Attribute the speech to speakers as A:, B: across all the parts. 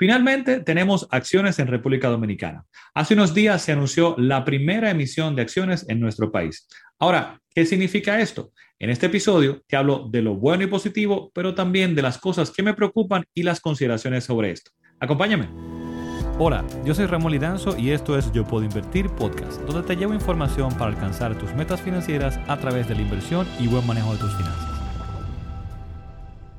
A: Finalmente, tenemos acciones en República Dominicana. Hace unos días se anunció la primera emisión de acciones en nuestro país. Ahora, ¿qué significa esto? En este episodio te hablo de lo bueno y positivo, pero también de las cosas que me preocupan y las consideraciones sobre esto. Acompáñame.
B: Hola, yo soy Ramón Lidanzo y esto es Yo Puedo Invertir Podcast, donde te llevo información para alcanzar tus metas financieras a través de la inversión y buen manejo de tus finanzas.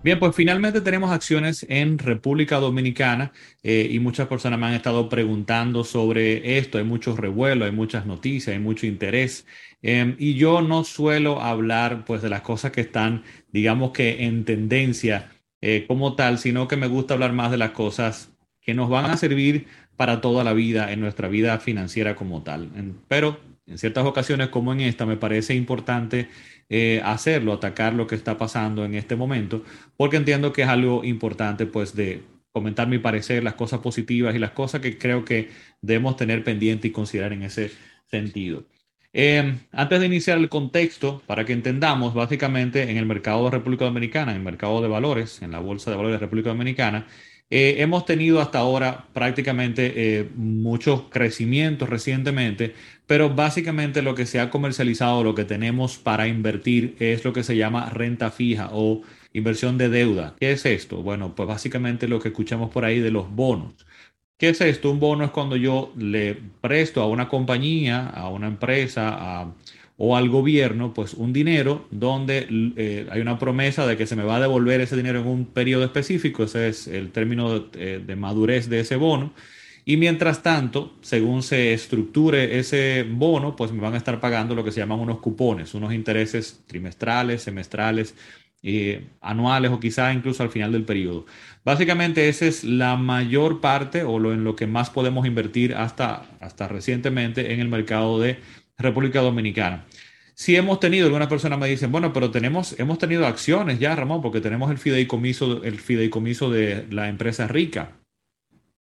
A: Bien, pues finalmente tenemos acciones en República Dominicana eh, y muchas personas me han estado preguntando sobre esto. Hay muchos revuelos, hay muchas noticias, hay mucho interés. Em, y yo no suelo hablar pues de las cosas que están, digamos que en tendencia eh, como tal, sino que me gusta hablar más de las cosas que nos van a servir para toda la vida, en nuestra vida financiera como tal. pero en ciertas ocasiones como en esta me parece importante eh, hacerlo, atacar lo que está pasando en este momento, porque entiendo que es algo importante, pues, de comentar mi parecer, las cosas positivas y las cosas que creo que debemos tener pendiente y considerar en ese sentido. Em, antes de iniciar el contexto, para que entendamos, básicamente en el mercado de República Dominicana, en el mercado de valores, en la Bolsa de Valores de República Dominicana, eh, hemos tenido hasta ahora prácticamente eh, muchos crecimientos recientemente, pero básicamente lo que se ha comercializado, lo que tenemos para invertir es lo que se llama renta fija o inversión de deuda. ¿Qué es esto? Bueno, pues básicamente lo que escuchamos por ahí de los bonos. ¿Qué es esto? Un bono es cuando yo le presto a una compañía, a una empresa, a o al gobierno pues un dinero donde eh, hay una promesa de que se me va a devolver ese dinero en un periodo específico, ese es el término de, eh, de madurez de ese bono. Y mientras tanto, según se estructure ese bono, pues me van a estar pagando lo que se llaman unos cupones, unos intereses trimestrales, semestrales, eh, anuales o quizá incluso al final del periodo. Básicamente esa es la mayor parte o lo en lo que más podemos invertir hasta, hasta recientemente en el mercado de República Dominicana. Si hemos tenido, algunas personas me dicen, bueno, pero tenemos, hemos tenido acciones ya, Ramón, porque tenemos el fideicomiso, el fideicomiso de la empresa rica.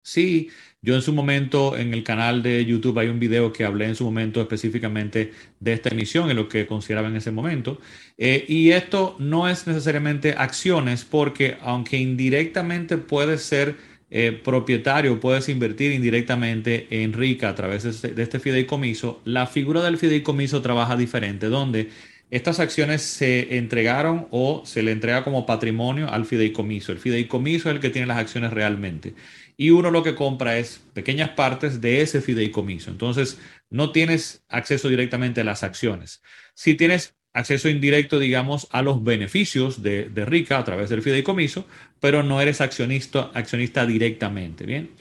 A: Sí, yo en su momento en el canal de YouTube hay un video que hablé en su momento específicamente de esta emisión, en lo que consideraba en ese momento. Eh, y esto no es necesariamente acciones, porque aunque indirectamente puede ser eh, propietario puedes invertir indirectamente en RICA a través de este fideicomiso, la figura del fideicomiso trabaja diferente, donde estas acciones se entregaron o se le entrega como patrimonio al fideicomiso. El fideicomiso es el que tiene las acciones realmente. Y uno lo que compra es pequeñas partes de ese fideicomiso. Entonces, no tienes acceso directamente a las acciones. Si tienes acceso indirecto, digamos, a los beneficios de, RICA a través del fideicomiso, pero no eres accionista, accionista directamente. Bien.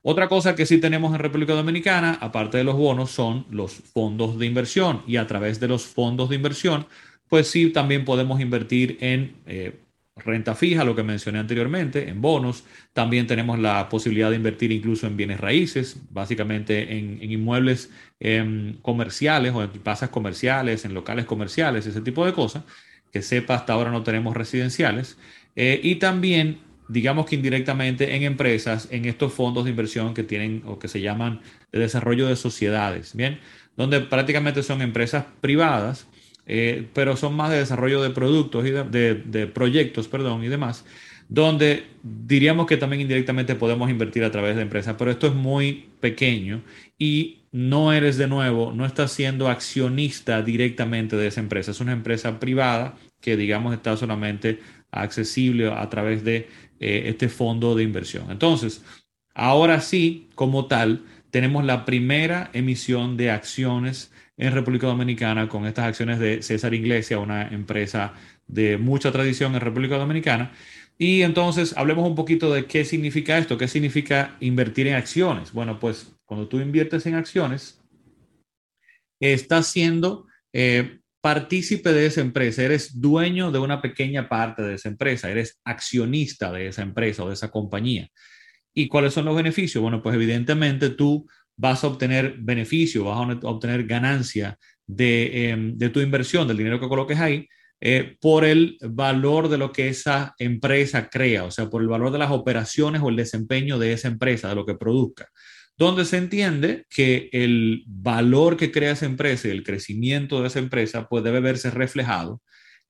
A: Otra cosa que sí tenemos en República Dominicana, aparte de los bonos, son los fondos de inversión. Y a través de los fondos de inversión, pues sí, también podemos invertir en eh, renta fija, lo que mencioné anteriormente, en bonos. También tenemos la posibilidad de invertir incluso en bienes raíces, básicamente en, inmuebles em, comerciales o en plazas comerciales, en locales comerciales, ese tipo de cosas. Que sepa, hasta ahora no tenemos residenciales. Eh, y también, digamos que indirectamente en empresas, en estos fondos de inversión que tienen o que se llaman de desarrollo de sociedades, ¿bien? Donde prácticamente son empresas privadas eh, pero son más de desarrollo de productos y de, proyectos, perdón, y demás, donde diríamos que también indirectamente podemos invertir a través de empresas, pero esto es muy pequeño y no eres de nuevo, no estás siendo accionista directamente de esa empresa, es una empresa privada que digamos está solamente accesible a través de eh, este fondo de inversión. Entonces, ahora sí, como tal, tenemos la primera emisión de acciones en República Dominicana con estas acciones de César Iglesia, una empresa de mucha tradición en República Dominicana. Y entonces hablemos un poquito de qué significa esto, qué significa invertir en acciones. Bueno, pues cuando tú inviertes en acciones, estás siendo eh, partícipe de esa empresa, eres dueño de una pequeña parte de esa empresa, eres accionista de esa empresa o de esa compañía. ¿Y cuáles son los beneficios? Bueno, pues evidentemente tú vas a obtener beneficio, vas a obtener ganancia em, de, tu inversión, del dinero que coloques ahí, eh, por el valor de lo que esa empresa crea, o sea, por el valor de las operaciones o el desempeño de esa empresa, de lo que produzca. Donde se entiende que el valor que crea esa empresa y el crecimiento de esa empresa, pues debe verse reflejado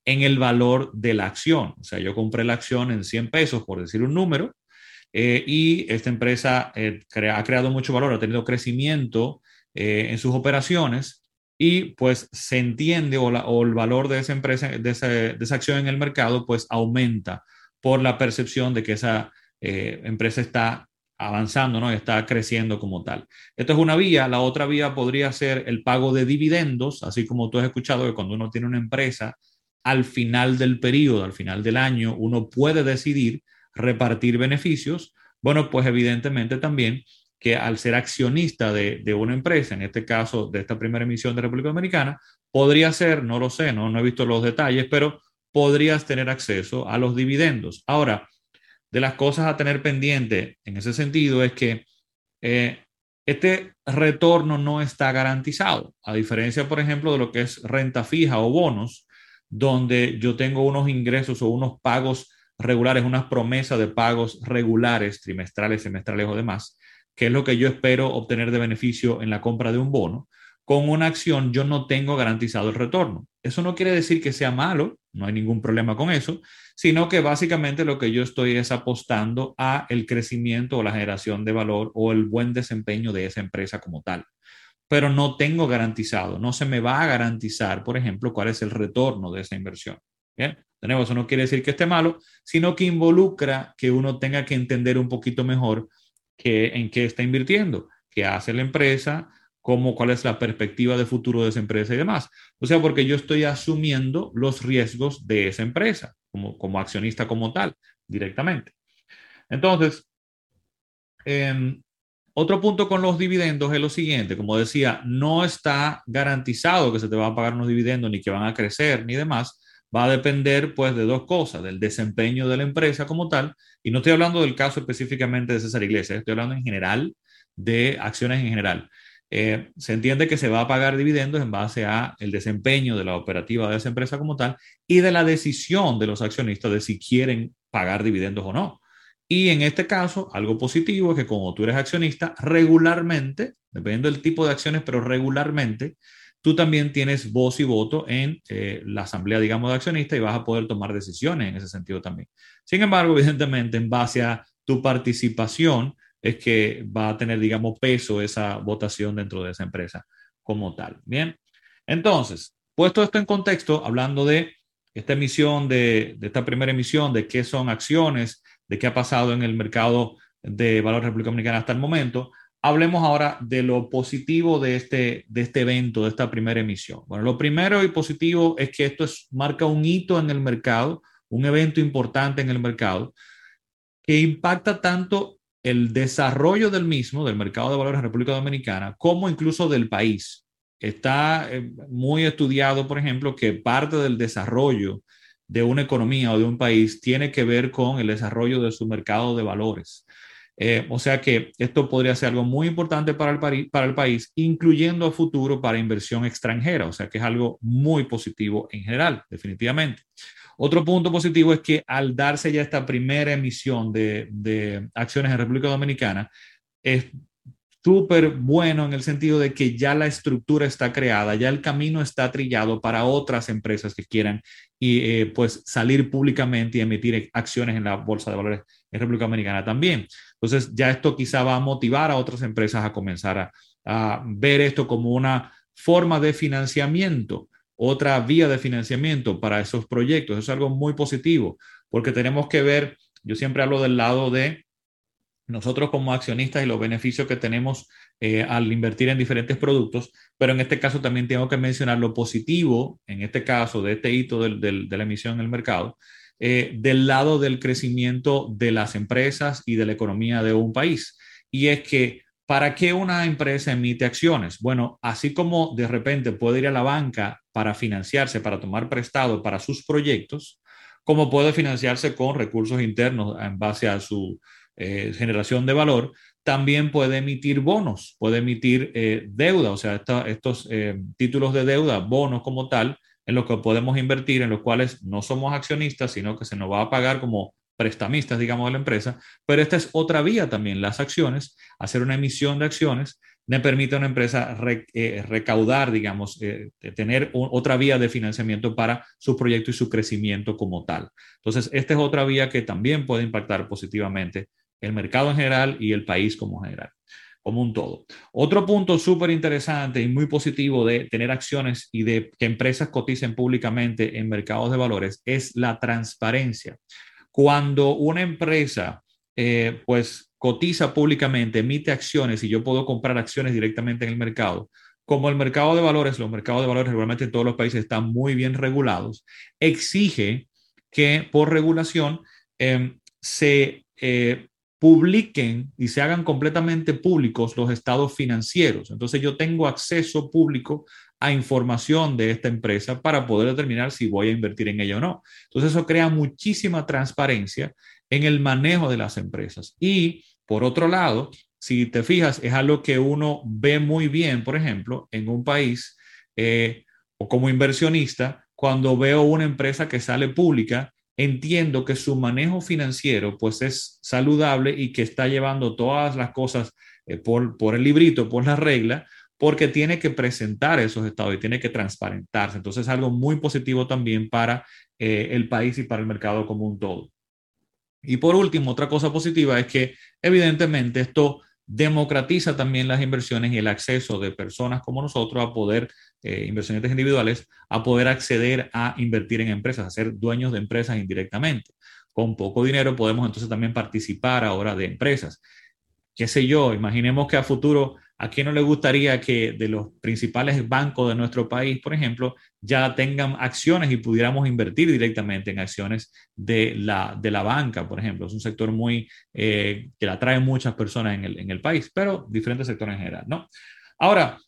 A: en el valor de la acción. O sea, yo compré la acción en 100 pesos, por decir un número, eh, y esta empresa eh, ha creado mucho valor, ha tenido crecimiento en sus operaciones y pues se entiende o, el valor de esa empresa, de esa, acción en el mercado, pues aumenta por la percepción de que esa empresa está avanzando, ¿no? Está creciendo como tal. Esto es una vía. La otra vía podría ser el pago de dividendos, así como tú has escuchado que cuando uno tiene una empresa, al final del periodo, al final del año, uno puede decidir repartir beneficios. Bueno, pues evidentemente también que al ser accionista de, una empresa, en este caso de esta primera emisión de República Dominicana, podría ser, no lo sé, no, no he visto los detalles, pero podrías tener acceso a los dividendos. Ahora, de las cosas a tener pendiente en ese sentido es que eh, este retorno no está garantizado, a diferencia, por ejemplo, de lo que es renta fija o bonos, donde yo tengo unos ingresos o unos pagos regulares, unas promesas de pagos regulares, trimestrales, semestrales o demás, que es lo que yo espero obtener de beneficio en la compra de un bono con una acción yo no tengo garantizado el retorno. Eso no quiere decir que sea malo, no hay ningún problema con eso, sino que básicamente lo que yo estoy es apostando a el crecimiento o la generación de valor o el buen desempeño de esa empresa como tal. Pero no tengo garantizado, no se me va a garantizar, por ejemplo, cuál es el retorno de esa inversión. Bien, eso no quiere decir que esté malo, sino que involucra que uno tenga que entender un poquito mejor que, en qué está invirtiendo, qué hace la empresa, cómo, cuál es la perspectiva de futuro de esa empresa y demás. O sea, porque yo estoy asumiendo los riesgos de esa empresa como, como accionista como tal, directamente. Entonces, em, otro punto con los dividendos es lo siguiente, como decía, no está garantizado que se te van a pagar unos dividendos ni que van a crecer ni demás, va a depender pues de dos cosas, del desempeño de la empresa como tal, y no estoy hablando del caso específicamente de César Iglesias, estoy hablando en general de acciones en general. Eh, se entiende que se va a pagar dividendos en base a el desempeño de la operativa de esa empresa como tal y de la decisión de los accionistas de si quieren pagar dividendos o no. Y en este caso, algo positivo es que como tú eres accionista, regularmente, dependiendo del tipo de acciones, pero regularmente, tú también tienes voz y voto en eh, la asamblea, digamos, de accionistas y vas a poder tomar decisiones en ese sentido también. Sin embargo, evidentemente, en base a tu participación, es que va a tener, digamos, peso esa votación dentro de esa empresa como tal. Bien, entonces, puesto esto en contexto, hablando de esta emisión, de, esta primera emisión, de qué son acciones, de qué ha pasado en el mercado de valor República Dominicana hasta el momento, hablemos ahora de lo positivo de este, de este evento, de esta primera emisión. Bueno, lo primero y positivo es que esto es, marca un hito en el mercado, un evento importante en el mercado, que impacta tanto el desarrollo del mismo, del mercado de valores en República Dominicana, como incluso del país. Está eh, muy estudiado, por ejemplo, que parte del desarrollo de una economía o de un país tiene que ver con el desarrollo de su mercado de valores. Eh, o sea que esto podría ser algo muy importante para el, para el país, incluyendo a futuro para inversión extranjera. O sea que es algo muy positivo en general, definitivamente. Otro punto positivo es que al darse ya esta primera emisión de, acciones en República Dominicana, es súper bueno en el sentido de que ya la estructura está creada, ya el camino está trillado para otras empresas que quieran y eh, pues salir públicamente y emitir acciones en la bolsa de valores en República Dominicana también. Entonces ya esto quizá va a motivar a otras empresas a comenzar a ver esto como una forma de financiamiento otra vía de financiamiento para esos proyectos. Eso es algo muy positivo, porque tenemos que ver, yo siempre hablo del lado de nosotros como accionistas y los beneficios que tenemos eh, al invertir en diferentes productos, pero en este caso también tengo que mencionar lo positivo, en este caso de este hito de la emisión en el mercado, eh, del lado del crecimiento de las empresas y de la economía de un país. Y es que ¿Para qué una empresa emite acciones? Bueno, así como de repente puede ir a la banca para financiarse, para tomar prestado para sus proyectos, como puede financiarse con recursos internos en base a su eh, generación de valor, también puede emitir bonos, puede emitir eh, deuda, o sea, estos eh, títulos de deuda, bonos como tal, en los que podemos invertir, en los cuales no somos accionistas, sino que se nos va a pagar como prestamistas, digamos, de la empresa, pero esta es otra vía también, las acciones, hacer una emisión de acciones le permite a una empresa eh, recaudar, digamos, eh, tener otra vía de financiamiento para su proyecto y su crecimiento como tal. Entonces, esta es otra vía que también puede impactar positivamente el mercado en general y el país como general, como un todo. Otro punto súper interesante y muy positivo de tener acciones y de que empresas coticen públicamente en mercados de valores es la transparencia. Cuando una empresa eh, pues cotiza públicamente, emite acciones y yo puedo comprar acciones directamente en el mercado, como el mercado de valores, los mercados de valores regularmente en todos los países están muy bien regulados, exige que por regulación em, se eh, publiquen y se hagan completamente públicos los estados financieros. Entonces yo tengo acceso público a información de esta empresa para poder determinar si voy a invertir en ella o no. Entonces eso crea muchísima transparencia en el manejo de las empresas. Y por otro lado, si te fijas, es algo que uno ve muy bien, por ejemplo, en un país eh, o como inversionista, cuando veo una empresa que sale pública, entiendo que su manejo financiero pues es saludable y que está llevando todas las cosas eh, por, por el librito, por la regla, porque tiene que presentar esos estados y tiene que transparentarse. Entonces es algo muy positivo también para eh, el país y para el mercado como un todo. Y por último, otra cosa positiva es que evidentemente esto democratiza también las inversiones y el acceso de personas como nosotros a poder, eh, inversionistas individuales, a poder acceder a invertir en empresas, a ser dueños de empresas indirectamente. Con poco dinero podemos entonces también participar ahora de empresas. Qué sé yo, imaginemos que a futuro ¿A quién no le gustaría que de los principales bancos de nuestro país, por ejemplo, ya tengan acciones y pudiéramos invertir directamente en acciones de la, de la banca, por ejemplo? Es un sector muy eh, que atrae muchas personas en el, en el país, pero diferentes sectores en general, ¿no? Ahora,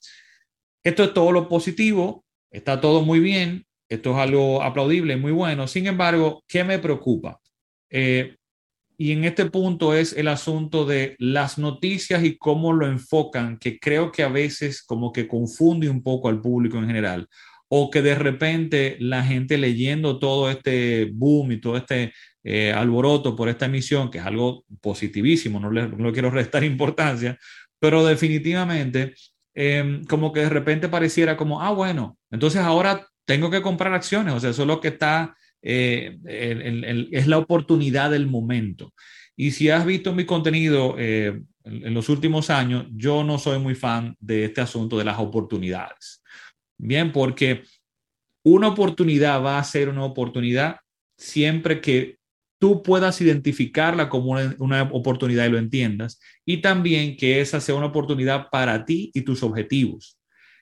A: esto es todo lo positivo, está todo muy bien, esto es algo aplaudible, muy bueno. Sin embargo, ¿qué me preocupa? Eh, y en este punto es el asunto de las noticias y cómo lo enfocan, que creo que a veces como que confunde un poco al público en general, o que de repente la gente leyendo todo este boom y todo este eh, alboroto por esta emisión, que es algo positivísimo, no le, quiero restar importancia, pero definitivamente em, como que de repente pareciera como, ah, bueno, entonces ahora tengo que comprar acciones, o sea, eso es lo que está eh, es la oportunidad del momento. Y si has visto mi contenido eh, en, los últimos años, yo no soy muy fan de este asunto de las oportunidades. Bien, porque una oportunidad va a ser una oportunidad siempre que tú puedas identificarla como una, una, oportunidad y lo entiendas, y también que esa sea una oportunidad para ti y tus objetivos,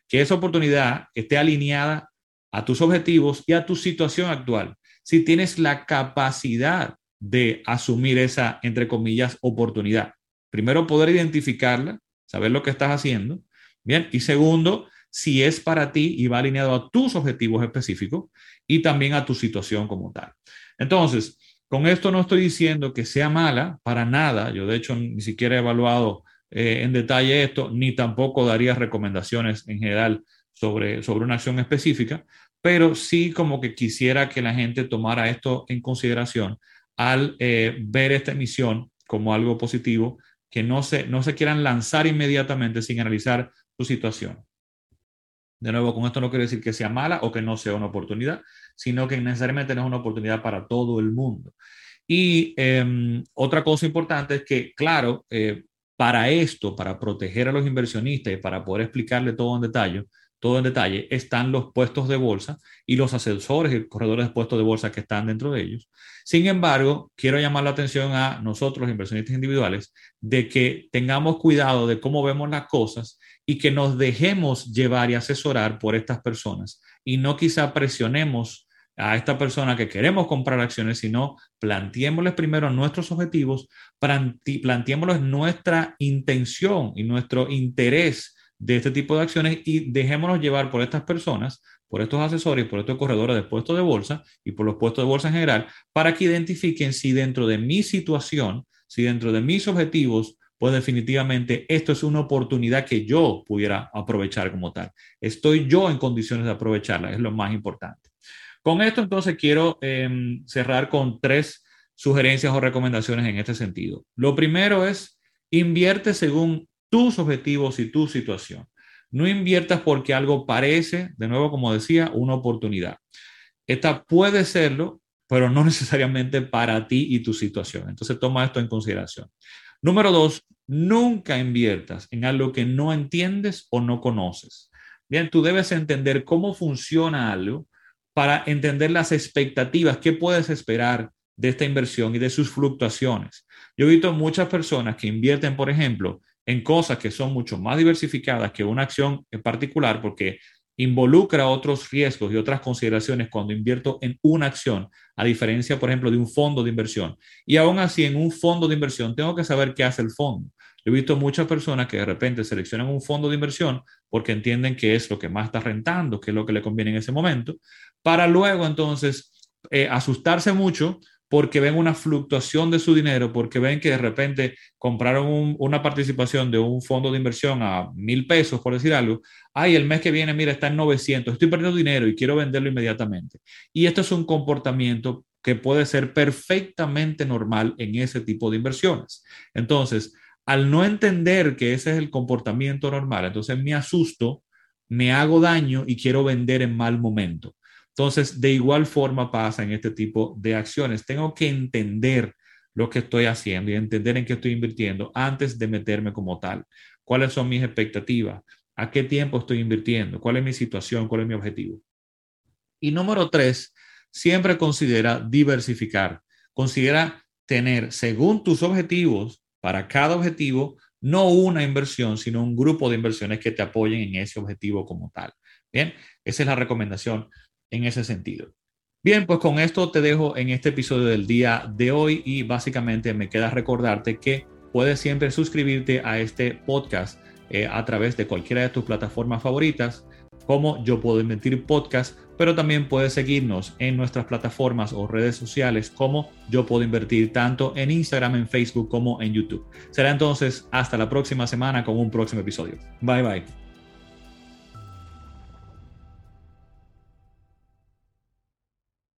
A: que esa oportunidad esté alineada a tus objetivos y a tu situación actual si tienes la capacidad de asumir esa, entre comillas, oportunidad. Primero, poder identificarla, saber lo que estás haciendo. Bien, y segundo, si es para ti y va alineado a tus objetivos específicos y también a tu situación como tal. Entonces, con esto no estoy diciendo que sea mala para nada. Yo, de hecho, ni siquiera he evaluado eh, en detalle esto, ni tampoco daría recomendaciones en general sobre, sobre una acción específica, pero sí como que quisiera que la gente tomara esto en consideración al eh, ver esta emisión como algo positivo, que no se, no se quieran lanzar inmediatamente sin analizar su situación. De nuevo, con esto no quiero decir que sea mala o que no sea una oportunidad, sino que necesariamente no es una oportunidad para todo el mundo. Y em, otra cosa importante es que, claro, eh, para esto, para proteger a los inversionistas y para poder explicarle todo en detalle, todo en detalle, están los puestos de bolsa y los asesores y corredores de puestos de bolsa que están dentro de ellos. Sin embargo, quiero llamar la atención a nosotros, inversionistas individuales, de que tengamos cuidado de cómo vemos las cosas y que nos dejemos llevar y asesorar por estas personas y no quizá presionemos a esta persona que queremos comprar acciones, sino planteémosles primero nuestros objetivos, planteémosles nuestra intención y nuestro interés de este tipo de acciones y dejémonos llevar por estas personas, por estos asesores, por estos corredores de puestos de bolsa y por los puestos de bolsa en general, para que identifiquen si dentro de mi situación, si dentro de mis objetivos, pues definitivamente esto es una oportunidad que yo pudiera aprovechar como tal. Estoy yo en condiciones de aprovecharla, es lo más importante. Con esto entonces quiero em, cerrar con tres sugerencias o recomendaciones en este sentido. Lo primero es invierte según tus objetivos y tu situación. No inviertas porque algo parece, de nuevo, como decía, una oportunidad. Esta puede serlo, pero no necesariamente para ti y tu situación. Entonces toma esto en consideración. Número dos, nunca inviertas en algo que no entiendes o no conoces. Bien, tú debes entender cómo funciona algo para entender las expectativas, qué puedes esperar de esta inversión y de sus fluctuaciones. Yo he visto muchas personas que invierten, por ejemplo, en cosas que son mucho más diversificadas que una acción en particular, porque involucra otros riesgos y otras consideraciones cuando invierto en una acción, a diferencia, por ejemplo, de un fondo de inversión. Y aún así, en un fondo de inversión, tengo que saber qué hace el fondo. He visto muchas personas que de repente seleccionan un fondo de inversión porque entienden que es lo que más está rentando, que es lo que le conviene en ese momento, para luego entonces eh, asustarse mucho porque ven una fluctuación de su dinero, porque ven que de repente compraron una participación de un fondo de inversión a mil pesos, por decir algo, ay, el mes que viene, mira, está en 900, estoy perdiendo dinero y quiero venderlo inmediatamente. Y esto es un comportamiento que puede ser perfectamente normal en ese tipo de inversiones. Entonces, al no entender que ese es el comportamiento normal, entonces me asusto, me hago daño y quiero vender en mal momento. Entonces, de igual forma pasa en este tipo de acciones. Tengo que entender lo que estoy haciendo y entender en qué estoy invirtiendo antes de meterme como tal. ¿Cuáles son mis expectativas? ¿A qué tiempo estoy invirtiendo? ¿Cuál es mi situación? ¿Cuál es mi objetivo? Y número tres, siempre considera diversificar. Considera tener, según tus objetivos, para cada objetivo, no una inversión, sino un grupo de inversiones que te apoyen en ese objetivo como tal. Bien, esa es la recomendación en ese sentido. Bien, pues con esto te dejo en este episodio del día de hoy y básicamente me queda recordarte que puedes siempre suscribirte a este podcast eh, a través de cualquiera de tus plataformas favoritas, como Yo Puedo Invertir Podcast, pero también puedes seguirnos en nuestras plataformas o redes sociales como Yo Puedo Invertir, tanto en Instagram, en Facebook como en YouTube. Será entonces hasta la próxima semana con un próximo episodio. Bye bye.